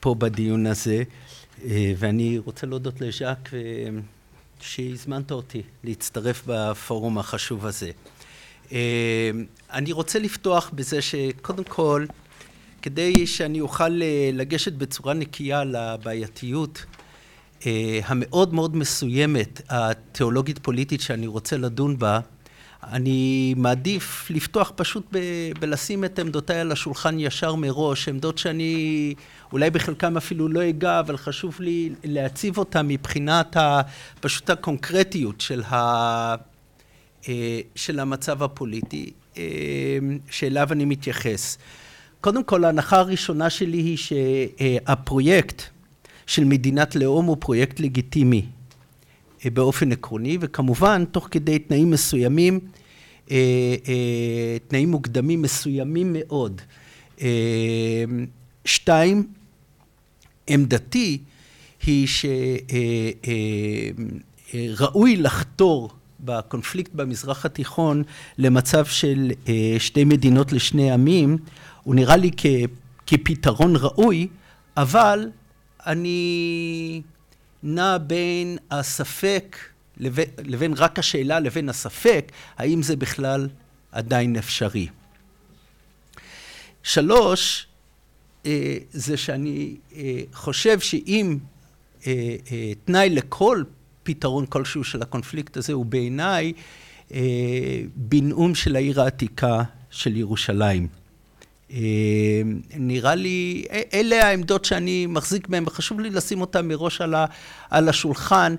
פה בדיון הזה, ואני רוצה להודות לז'אק שהזמנת אותי להצטרף בפורום החשוב הזה. אני רוצה לפתוח בזה שקודם כל, כדי שאני אוכל לגשת בצורה נקייה לבעייתיות המאוד מאוד מסוימת, התיאולוגית פוליטית שאני רוצה לדון בה, אני מעדיף לפתוח פשוט בלשים את עמדותיי על השולחן ישר מראש, עמדות שאני אולי בחלקם אפילו לא אגע, אבל חשוב לי להציב אותם מבחינת פשוט הקונקרטיות של המצב הפוליטי שאליו אני מתייחס. קודם כל, ההנחה הראשונה שלי היא שהפרויקט של מדינת לאום הוא פרויקט לגיטימי באופן עקרוני, וכמובן תוך כדי תנאים מסוימים, תנאים מוקדמים מסוימים מאוד. שתיים, עמדתי היא שראוי לחתור בקונפליקט במזרח התיכון למצב של שתי מדינות לשני עמים, הוא נראה לי כפתרון ראוי, אבל אני נע בין הספק לבין רק השאלה לבין הספק, האם זה בכלל עדיין אפשרי. שלוש, זה שאני חושב שאם תנאי לכל פתרון כלשהו של הקונפליקט הזה הוא בעיניי בנאום של העיר העתיקה של ירושלים. נראה לי, אלה העמדות שאני מחזיק בהן וחשוב לי לשים אותן מראש על השולחן,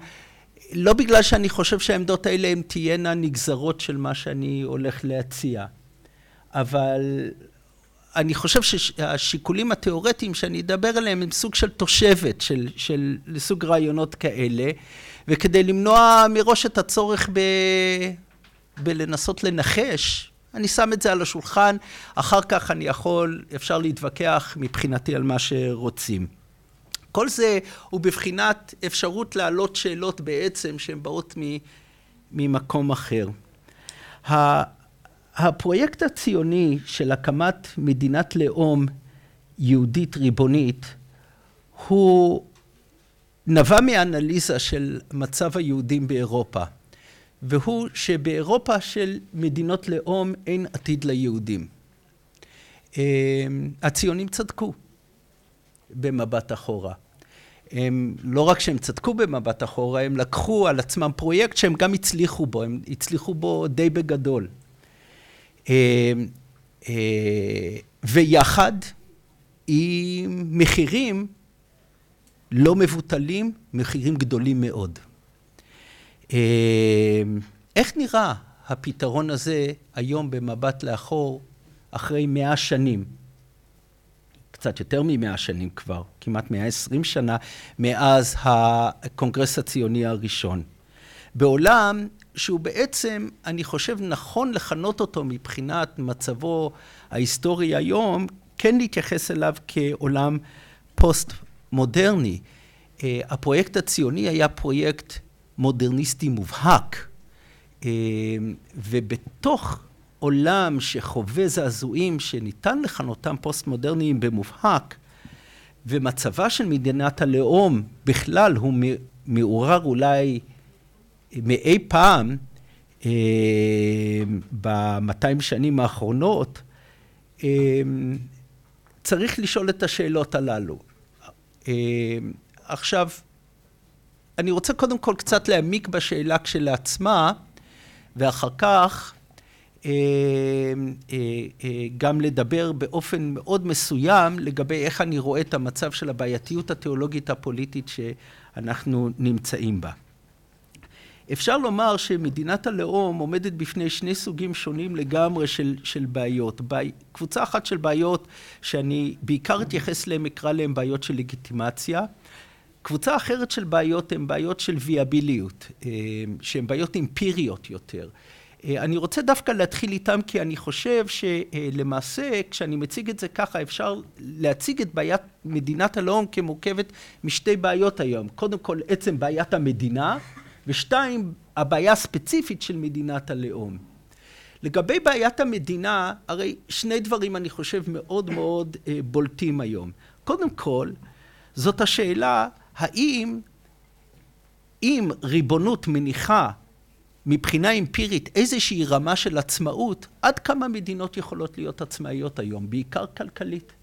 לא בגלל שאני חושב שהעמדות האלה הן תהיינה נגזרות של מה שאני הולך להציע, אבל אני חושב שהשיקולים התיאורטיים שאני אדבר עליהם הם סוג של תושבת של סוג רעיונות כאלה, וכדי למנוע מראש את הצורך בלנסות לנחש, אני שם את זה על השולחן, אחר כך אני יכול, אפשר להתווכח מבחינתי על מה שרוצים. כל זה הוא בבחינת אפשרות להעלות שאלות בעצם שהן באות ממקום אחר. הפרויקט הציוני של הקמת מדינת לאום יהודית ריבונית הוא נבע מאנליזה של מצב היהודים באירופה, והוא שבאירופה של מדינות לאום אין עתיד ליהודים. הציונים צדקו במבט אחורה. הם, לא רק שהם צדקו במבט אחורה, הם לקחו על עצמם פרויקט שהם גם הצליחו בו, הם הצליחו בו די בגדול. ויחד עם מחירים לא מבוטלים, מחירים גדולים מאוד. איך נראה הפתרון הזה היום במבט לאחור אחרי מאה שנים? קצת יותר ממאה שנים כבר, כמעט מאה עשרים שנה, מאז הקונגרס הציוני הראשון. בעולם שהוא בעצם, אני חושב, נכון לכנות אותו מבחינת מצבו ההיסטורי היום, כן להתייחס אליו כעולם פוסט-מודרני. הפרויקט הציוני היה פרויקט מודרניסטי מובהק, ובתוך עולם שחווה זעזועים שניתן לכנותם פוסט-מודרניים במובהק, ומצבה של מדינת הלאום בכלל הוא מעורר אולי מאי פעם במאתיים שנים האחרונות, צריך לשאול את השאלות הללו. עכשיו, אני רוצה קודם כל קצת להעמיק בשאלה כשלעצמה, ואחר כך גם לדבר באופן מאוד מסוים לגבי איך אני רואה את המצב של הבעייתיות התיאולוגית הפוליטית שאנחנו נמצאים בה. אפשר לומר שמדינת הלאום עומדת בפני שני סוגים שונים לגמרי של, של בעיות. קבוצה אחת של בעיות שאני בעיקר אתייחס להן, אקרא להן בעיות של לגיטימציה. קבוצה אחרת של בעיות הן בעיות של ויאביליות, שהן בעיות אמפיריות יותר. אני רוצה דווקא להתחיל איתם כי אני חושב שלמעשה כשאני מציג את זה ככה אפשר להציג את בעיית מדינת הלאום כמורכבת משתי בעיות היום. קודם כל עצם בעיית המדינה ושתיים הבעיה הספציפית של מדינת הלאום. לגבי בעיית המדינה, הרי שני דברים אני חושב מאוד מאוד בולטים היום. קודם כל, זאת השאלה האם אם ריבונות מניחה מבחינה אמפירית איזושהי רמה של עצמאות, עד כמה מדינות יכולות להיות עצמאיות היום, בעיקר כלכלית.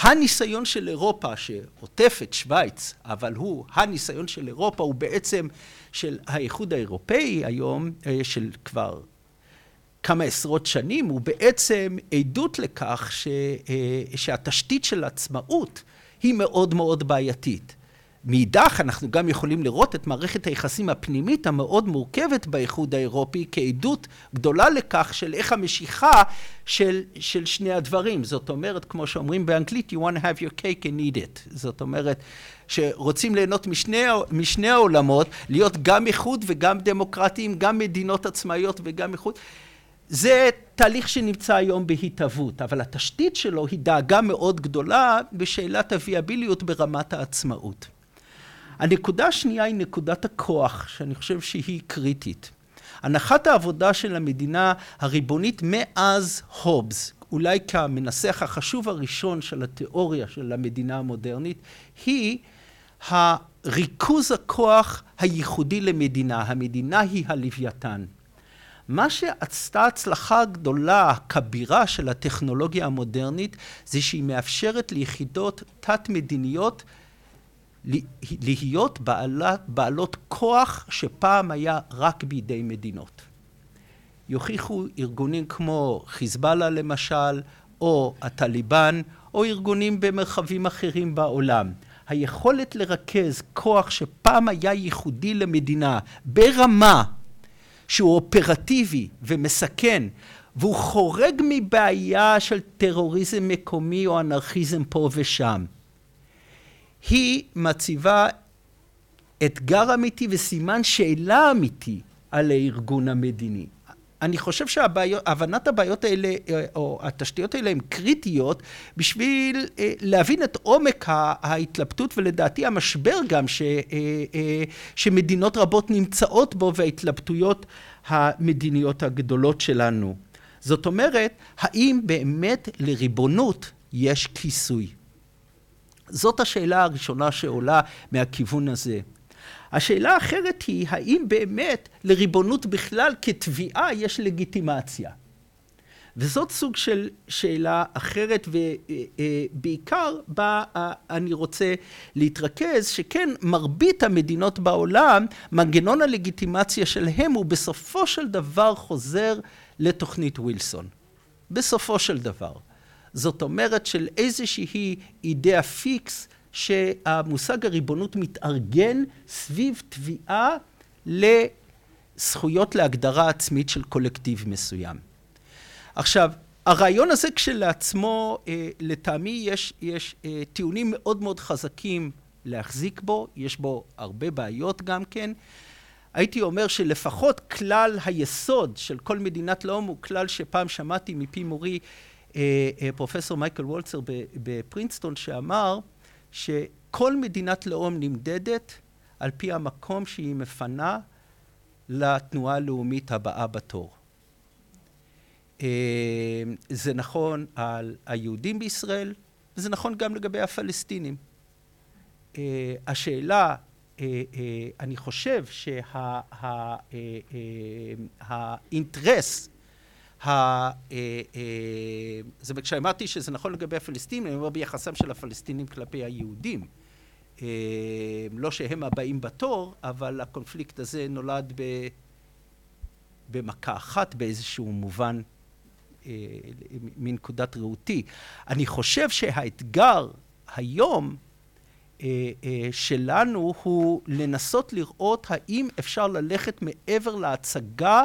הניסיון של אירופה שעוטף את שווייץ, אבל הוא הניסיון של אירופה, הוא בעצם של האיחוד האירופאי היום, אה, של כבר כמה עשרות שנים, הוא בעצם עדות לכך ש, אה, שהתשתית של עצמאות היא מאוד מאוד בעייתית. מאידך אנחנו גם יכולים לראות את מערכת היחסים הפנימית המאוד מורכבת באיחוד האירופי כעדות גדולה לכך של איך המשיכה של, של שני הדברים. זאת אומרת, כמו שאומרים באנגלית, you want to have your cake and eat it. זאת אומרת, שרוצים ליהנות משני, משני העולמות, להיות גם איחוד וגם דמוקרטיים, גם מדינות עצמאיות וגם איחוד. זה תהליך שנמצא היום בהתהוות, אבל התשתית שלו היא דאגה מאוד גדולה בשאלת הוויאביליות ברמת העצמאות. הנקודה השנייה היא נקודת הכוח, שאני חושב שהיא קריטית. הנחת העבודה של המדינה הריבונית מאז הובס, אולי כמנסח החשוב הראשון של התיאוריה של המדינה המודרנית, היא הריכוז הכוח הייחודי למדינה. המדינה היא הלוויתן. מה שעשתה הצלחה גדולה, כבירה של הטכנולוגיה המודרנית, זה שהיא מאפשרת ליחידות תת-מדיניות להיות בעלת, בעלות כוח שפעם היה רק בידי מדינות. יוכיחו ארגונים כמו חיזבאללה למשל, או הטליבן, או ארגונים במרחבים אחרים בעולם. היכולת לרכז כוח שפעם היה ייחודי למדינה ברמה שהוא אופרטיבי ומסכן והוא חורג מבעיה של טרוריזם מקומי או אנרכיזם פה ושם. היא מציבה אתגר אמיתי וסימן שאלה אמיתי על הארגון המדיני. אני חושב שהבנת הבעיות האלה, או התשתיות האלה הן קריטיות בשביל אה, להבין את עומק ההתלבטות ולדעתי המשבר גם ש, אה, אה, שמדינות רבות נמצאות בו וההתלבטויות המדיניות הגדולות שלנו. זאת אומרת, האם באמת לריבונות יש כיסוי? זאת השאלה הראשונה שעולה מהכיוון הזה. השאלה האחרת היא, האם באמת לריבונות בכלל כתביעה יש לגיטימציה? וזאת סוג של שאלה אחרת, ובעיקר בה אני רוצה להתרכז, שכן מרבית המדינות בעולם, מנגנון הלגיטימציה שלהם הוא בסופו של דבר חוזר לתוכנית ווילסון. בסופו של דבר. זאת אומרת של איזושהי אידאה פיקס שהמושג הריבונות מתארגן סביב תביעה לזכויות להגדרה עצמית של קולקטיב מסוים. עכשיו, הרעיון הזה כשלעצמו, אה, לטעמי יש, יש אה, טיעונים מאוד מאוד חזקים להחזיק בו, יש בו הרבה בעיות גם כן. הייתי אומר שלפחות כלל היסוד של כל מדינת לאום הוא כלל שפעם שמעתי מפי מורי פרופסור מייקל וולצר בפרינסטון שאמר שכל מדינת לאום נמדדת על פי המקום שהיא מפנה לתנועה הלאומית הבאה בתור. אה, זה נכון על היהודים בישראל, וזה נכון גם לגבי הפלסטינים. השאלה, אני חושב שהאינטרס אה, אה, כשאמרתי שזה נכון לגבי הפלסטינים, אני אומר ביחסם של הפלסטינים כלפי היהודים. אה, לא שהם הבאים בתור, אבל הקונפליקט הזה נולד במכה אחת באיזשהו מובן מנקודת ראותי. אני חושב שהאתגר היום שלנו הוא לנסות לראות האם אפשר ללכת מעבר להצגה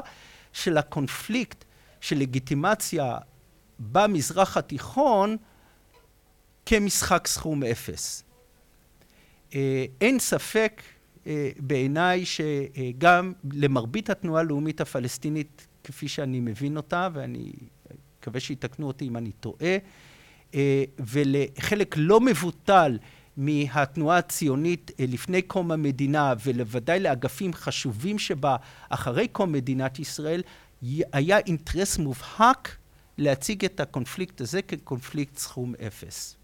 של הקונפליקט של לגיטימציה במזרח התיכון כמשחק סכום אפס. אה, אין ספק אה, בעיניי שגם למרבית התנועה הלאומית הפלסטינית, כפי שאני מבין אותה, ואני מקווה שיתקנו אותי אם אני טועה, אה, ולחלק לא מבוטל מהתנועה הציונית לפני קום המדינה, ולוודאי לאגפים חשובים שבה אחרי קום מדינת ישראל, היה אינטרס מובהק להציג את הקונפליקט הזה כקונפליקט סכום אפס.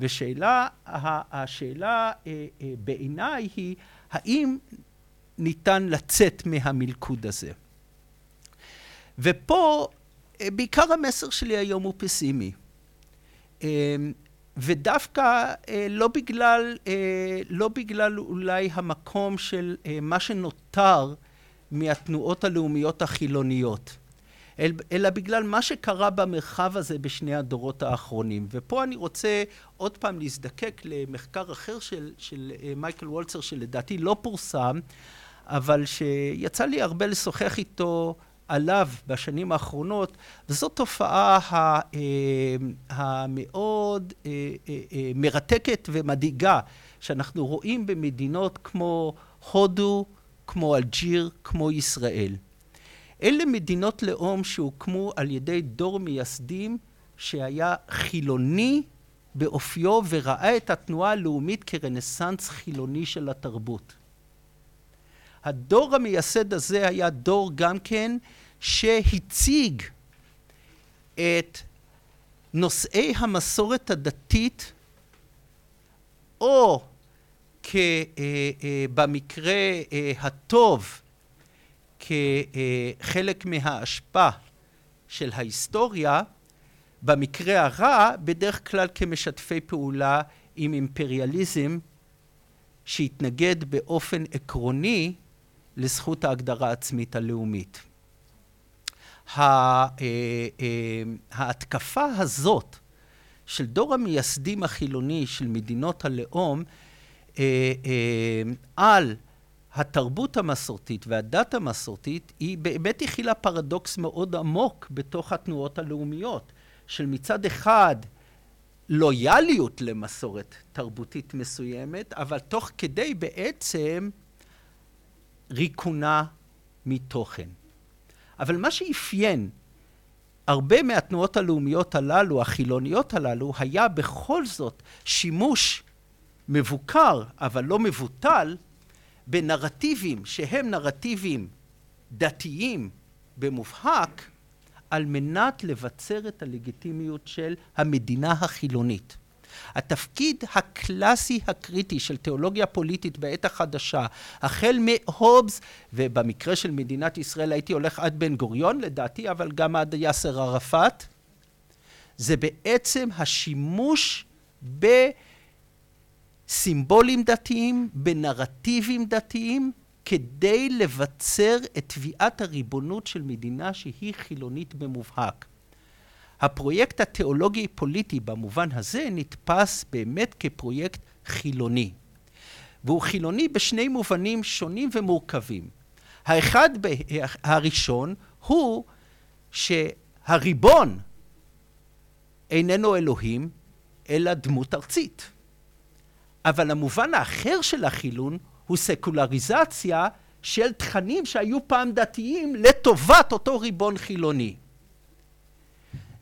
ושאלה, השאלה אה, אה, בעיניי היא האם ניתן לצאת מהמלכוד הזה. ופה אה, בעיקר המסר שלי היום הוא פסימי. ודווקא לא בגלל, לא בגלל אולי המקום של מה שנותר מהתנועות הלאומיות החילוניות. אלא בגלל מה שקרה במרחב הזה בשני הדורות האחרונים. ופה אני רוצה עוד פעם להזדקק למחקר אחר של, של אה, מייקל וולצר, שלדעתי לא פורסם, אבל שיצא לי הרבה לשוחח איתו עליו בשנים האחרונות, וזו תופעה אה, המאוד אה, מרתקת ומדאיגה, שאנחנו רואים במדינות כמו הודו, כמו אלג'יר, כמו ישראל. אלה מדינות לאום שהוקמו על ידי דור מייסדים שהיה חילוני באופיו וראה את התנועה הלאומית כרנסאנס חילוני של התרבות. הדור המייסד הזה היה דור גם כן שהציג את נושאי המסורת הדתית או במקרה אה, הטוב כחלק מההשפעה של ההיסטוריה, במקרה הרע בדרך כלל כמשתפי פעולה עם אימפריאליזם שהתנגד באופן עקרוני לזכות ההגדרה העצמית הלאומית. אה, אה, ההתקפה הזאת של דור המייסדים החילוני של מדינות הלאום אה, על התרבות המסורתית והדת המסורתית היא באמת הכילה פרדוקס מאוד עמוק בתוך התנועות הלאומיות, של מצד אחד לויאליות למסורת תרבותית מסוימת, אבל תוך כדי בעצם ריקונה מתוכן. אבל מה שאפיין הרבה מהתנועות הלאומיות הללו, החילוניות הללו, היה בכל זאת שימוש מבוקר, אבל לא מבוטל, בנרטיבים שהם נרטיבים דתיים במובהק, על מנת לבצר את הלגיטימיות של המדינה החילונית. התפקיד הקלאסי הקריטי של תיאולוגיה פוליטית בעת החדשה, החל מהובס, ובמקרה של מדינת ישראל הייתי הולך עד בן גוריון לדעתי, אבל גם עד יאסר ערפאת, זה בעצם השימוש ב... סימבולים דתיים, בנרטיבים דתיים, כדי לבצר את תביעת הריבונות של מדינה שהיא חילונית במובהק. הפרויקט התיאולוגי-פוליטי במובן הזה נתפס באמת כפרויקט חילוני. והוא חילוני בשני מובנים שונים ומורכבים. האחד, הראשון, הוא שהריבון איננו אלוהים, אלא דמות ארצית. אבל המובן האחר של החילון הוא סקולריזציה של תכנים שהיו פעם דתיים לטובת אותו ריבון חילוני.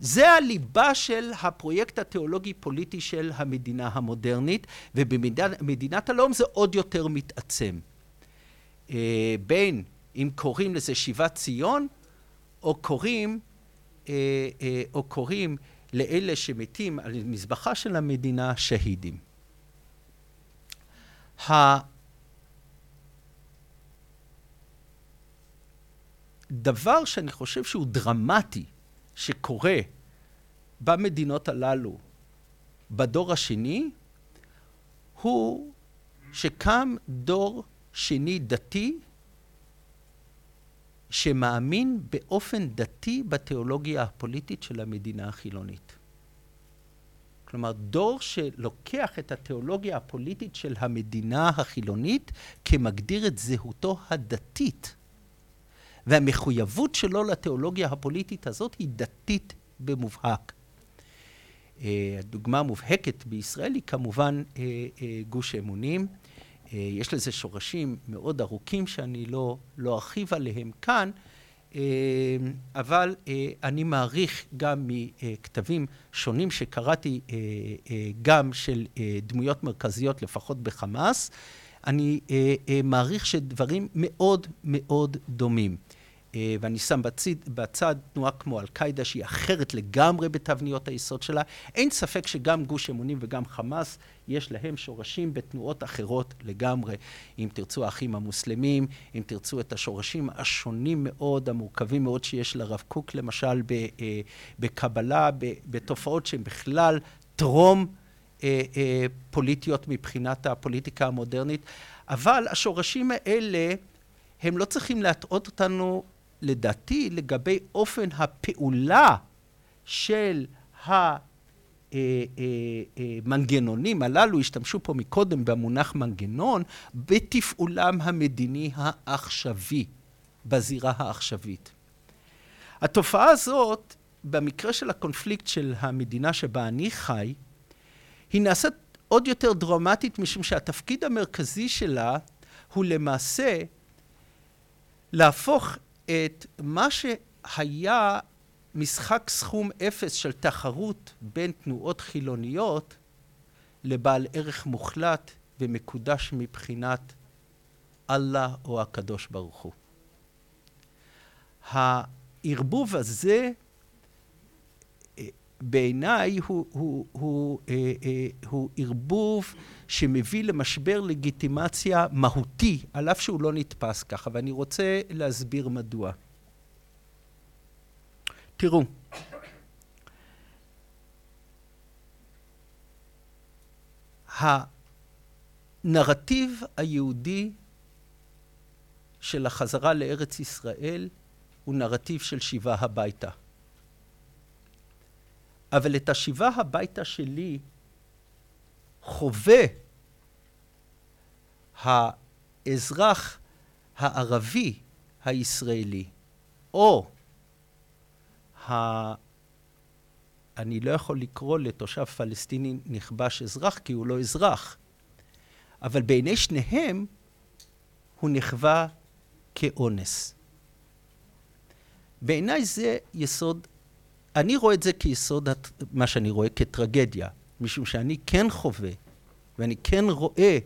זה הליבה של הפרויקט התיאולוגי-פוליטי של המדינה המודרנית, ובמדינת הלאום זה עוד יותר מתעצם. אה, בין אם קוראים לזה שיבת ציון, או קוראים, אה, אה, או קוראים לאלה שמתים על מזבחה של המדינה שהידים. הדבר שאני חושב שהוא דרמטי שקורה במדינות הללו בדור השני, הוא שקם דור שני דתי שמאמין באופן דתי בתיאולוגיה הפוליטית של המדינה החילונית. כלומר, דור שלוקח את התיאולוגיה הפוליטית של המדינה החילונית כמגדיר את זהותו הדתית. והמחויבות שלו לתיאולוגיה הפוליטית הזאת היא דתית במובהק. אה, הדוגמה המובהקת בישראל היא כמובן אה, אה, גוש אמונים. יש לזה שורשים מאוד ארוכים שאני לא, לא ארחיב עליהם כאן, אבל אה, אני מעריך גם מכתבים שונים שקראתי אה, גם של דמויות מרכזיות לפחות בחמאס, אני מעריך שדברים מאוד מאוד דומים. אה, ואני שם בצד, בצד תנועה כמו אל-קאעידה שהיא אחרת לגמרי בתבניות היסוד שלה. אין ספק שגם גוש אמונים וגם חמאס יש להם שורשים בתנועות אחרות לגמרי. אם תרצו האחים המוסלמים, אם תרצו את השורשים השונים מאוד, המורכבים מאוד שיש לרב קוק למשל אה, בקבלה, בתופעות שהן בכלל טרום פוליטיות מבחינת הפוליטיקה המודרנית. אבל השורשים האלה הם לא צריכים להטעות אותנו לדעתי, לגבי אופן הפעולה של המנגנונים אה, אה, אה, הללו, השתמשו פה מקודם במונח מנגנון, בתפעולם המדיני העכשווי, בזירה העכשווית. התופעה הזאת, במקרה של הקונפליקט של המדינה שבה אני חי, היא נעשית עוד יותר דרמטית משום שהתפקיד המרכזי שלה הוא למעשה להפוך את מה שהיה משחק סכום אפס של תחרות בין תנועות חילוניות לבעל ערך מוחלט ומקודש מבחינת אללה או הקדוש ברוך הוא. הערבוב הזה בעיניי הוא, הוא, הוא, אה, אה, הוא ערבוב שמביא למשבר לגיטימציה מהותי, על אף שהוא לא נתפס ככה, ואני רוצה להסביר מדוע. תראו, הנרטיב היהודי של החזרה לארץ ישראל הוא נרטיב של שיבה הביתה. אבל את השיבה הביתה שלי חווה האזרח הערבי הישראלי, או ה... אני לא יכול לקרוא לתושב פלסטיני נכבש אזרח, כי הוא לא אזרח. אבל בעיני שניהם הוא נחווה כאונס. בעיניי זה יסוד אני רואה את זה כיסוד מה שאני רואה כטרגדיה, משום שאני כן חווה, ואני כן רואה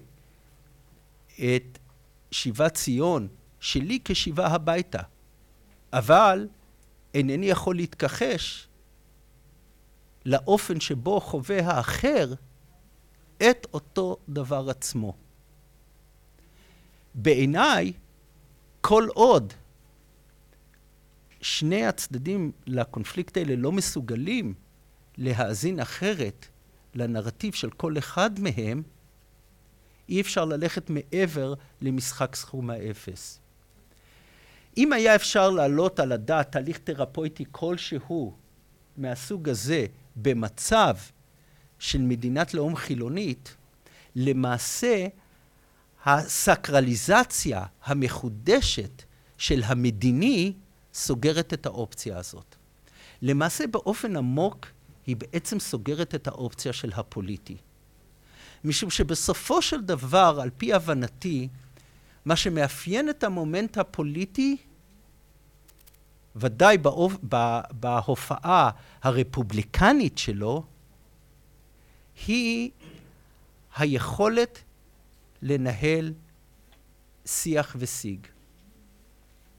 את שיבת ציון שלי כשיבה הביתה, אבל אינני יכול להתכחש לאופן שבו חווה האחר את אותו דבר עצמו. בעיניי, כל עוד שני הצדדים לקונפליקט האלה לא מסוגלים להאזין אחרת לנרטיב של כל אחד מהם, אי אפשר ללכת מעבר למשחק סכום האפס. אם היה אפשר להעלות על הדעת תהליך תרפויטי כלשהו מהסוג הזה במצב של מדינת לאום חילונית, למעשה הסקרליזציה המחודשת של המדיני סוגרת את האופציה הזאת. למעשה באופן עמוק היא בעצם סוגרת את האופציה של הפוליטי. משום שבסופו של דבר, על פי הבנתי, מה שמאפיין את המומנט הפוליטי, ודאי באופ... בהופעה הרפובליקנית שלו, היא היכולת לנהל שיח ושיג.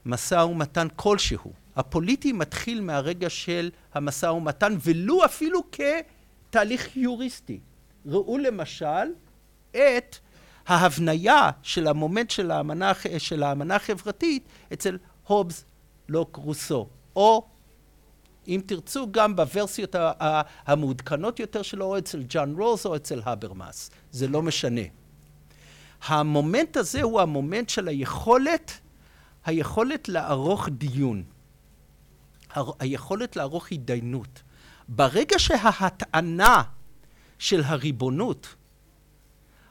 משא ומתן כלשהו. הפוליטי מתחיל מהרגע של המשא ומתן, ולו אפילו כתהליך יוריסטי. ראו למשל את ההבניה של המומנט של האמנה, של האמנה החברתית אצל הובס לוק רוסו, או אם תרצו גם בוורסיות המעודכנות יותר שלו, או אצל ג'ון רולס או אצל הברמאס, זה לא משנה. המומנט הזה הוא המומנט של היכולת היכולת לערוך דיון, היכולת לערוך התדיינות. ברגע שההטענה של הריבונות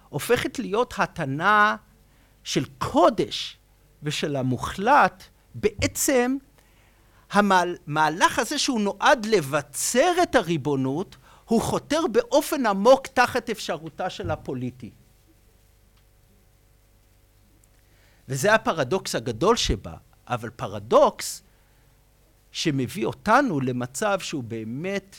הופכת להיות הטענה של קודש ושל המוחלט, בעצם המהלך הזה שהוא נועד לבצר את הריבונות, הוא חותר באופן עמוק תחת אפשרותה של הפוליטי. וזה הפרדוקס הגדול שבה, אבל פרדוקס שמביא אותנו למצב שהוא באמת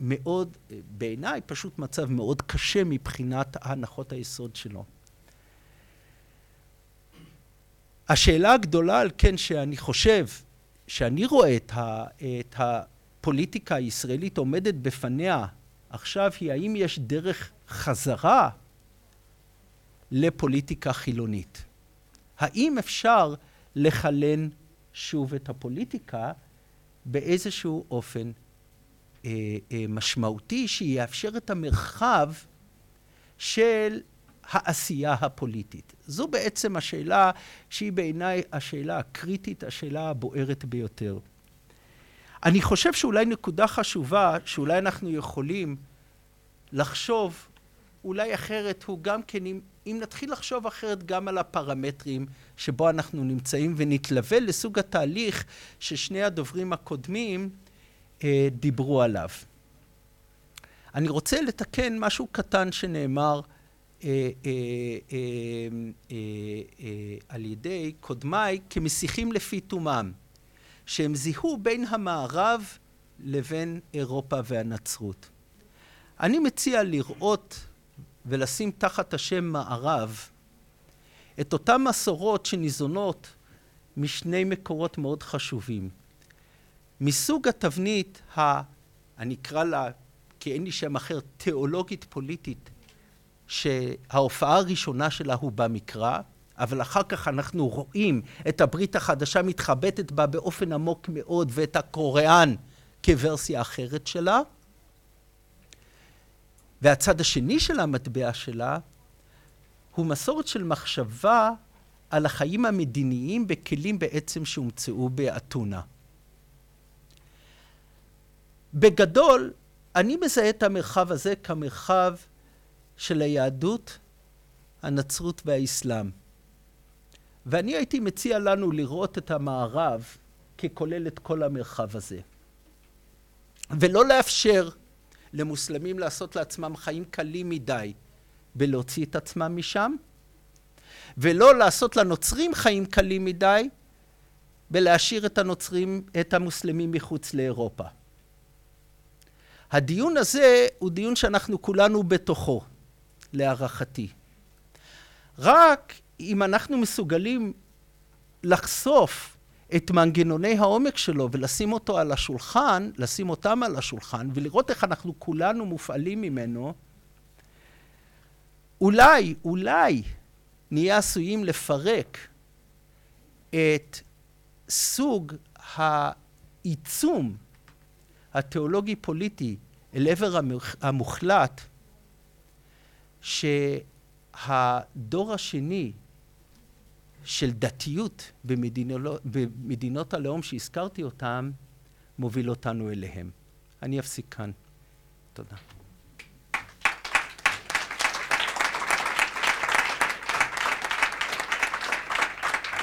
מאוד, בעיניי פשוט מצב מאוד קשה מבחינת הנחות היסוד שלו. השאלה הגדולה על כן שאני חושב שאני רואה את, ה, את הפוליטיקה הישראלית עומדת בפניה עכשיו היא האם יש דרך חזרה לפוליטיקה חילונית. האם אפשר לכלן שוב את הפוליטיקה באיזשהו אופן אה, אה, משמעותי שיאפשר את המרחב של העשייה הפוליטית. זו בעצם השאלה שהיא בעיניי השאלה הקריטית, השאלה הבוערת ביותר. אני חושב שאולי נקודה חשובה, שאולי אנחנו יכולים לחשוב אולי אחרת, הוא גם כן, אם, אם נתחיל לחשוב אחרת גם על הפרמטרים שבו אנחנו נמצאים ונתלווה לסוג התהליך ששני הדוברים הקודמים אה, דיברו עליו. אני רוצה לתקן משהו קטן שנאמר אה, אה, אה, אה, אה, על ידי קודמיי כמסיחים לפי תומם, שהם זיהו בין המערב לבין אירופה והנצרות. אני מציע לראות ולשים תחת השם מערב את אותן מסורות שניזונות משני מקורות מאוד חשובים. מסוג התבנית, ה... אני אקרא לה, כי אין לי שם אחר, תיאולוגית פוליטית, שההופעה הראשונה שלה הוא במקרא, אבל אחר כך אנחנו רואים את הברית החדשה מתחבטת בה באופן עמוק מאוד ואת הקוריאן כוורסיה אחרת שלה. והצד השני של המטבע שלה הוא מסורת של מחשבה על החיים המדיניים בכלים בעצם שהומצאו באתונה. בגדול, אני מזהה את המרחב הזה כמרחב של היהדות, הנצרות והאסלאם. ואני הייתי מציע לנו לראות את המערב ככולל את כל המרחב הזה. ולא לאפשר למוסלמים לעשות לעצמם חיים קלים מדי בלהוציא את עצמם משם, ולא לעשות לנוצרים חיים קלים מדי בלהשאיר את הנוצרים, את המוסלמים מחוץ לאירופה. הדיון הזה הוא דיון שאנחנו כולנו בתוכו, להערכתי. רק אם אנחנו מסוגלים לחשוף את מנגנוני העומק שלו ולשים אותו על השולחן, לשים אותם על השולחן ולראות איך אנחנו כולנו מופעלים ממנו, אולי, אולי נהיה עשויים לפרק את סוג העיצום התיאולוגי-פוליטי אל עבר המוחלט שהדור השני של דתיות במדינות, במדינות הלאום שהזכרתי אותן, מוביל אותנו אליהם. אני אפסיק כאן. תודה.